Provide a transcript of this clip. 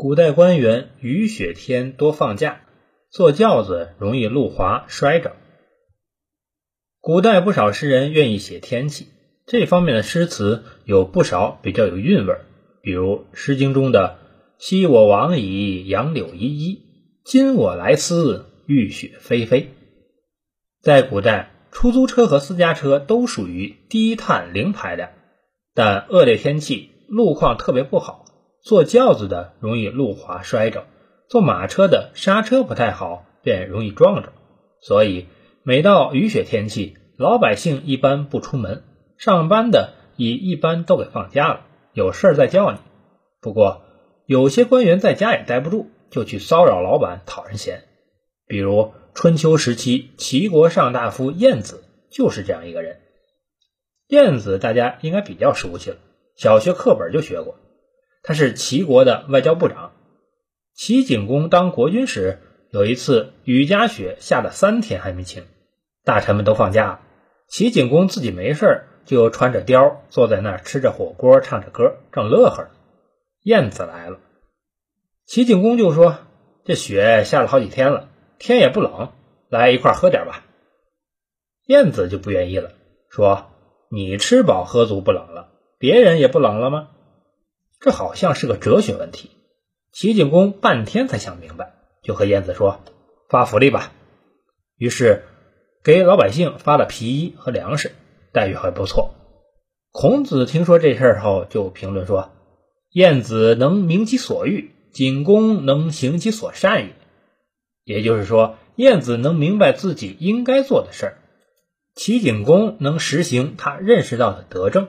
古代官员雨雪天多放假，坐轿子容易路滑摔着。古代不少诗人愿意写天气，这方面的诗词有不少比较有韵味，比如《诗经》中的“昔我往矣，杨柳依依；今我来思，雨雪霏霏”。在古代，出租车和私家车都属于低碳零排量，但恶劣天气，路况特别不好。坐轿子的容易路滑摔着，坐马车的刹车不太好，便容易撞着。所以每到雨雪天气，老百姓一般不出门，上班的也一般都给放假了，有事儿再叫你。不过有些官员在家也待不住，就去骚扰老板讨人嫌。比如春秋时期齐国上大夫晏子就是这样一个人。晏子大家应该比较熟悉了，小学课本就学过。他是齐国的外交部长。齐景公当国君时，有一次雨夹雪下了三天还没晴，大臣们都放假了，齐景公自己没事就穿着貂坐在那儿吃着火锅，唱着歌，正乐呵呢。燕子来了，齐景公就说：“这雪下了好几天了，天也不冷，来一块喝点吧。”燕子就不愿意了，说：“你吃饱喝足不冷了，别人也不冷了吗？”这好像是个哲学问题，齐景公半天才想明白，就和晏子说：“发福利吧。”于是给老百姓发了皮衣和粮食，待遇还不错。孔子听说这事后，就评论说：“晏子能明其所欲，景公能行其所善也。”也就是说，晏子能明白自己应该做的事儿，齐景公能实行他认识到的德政。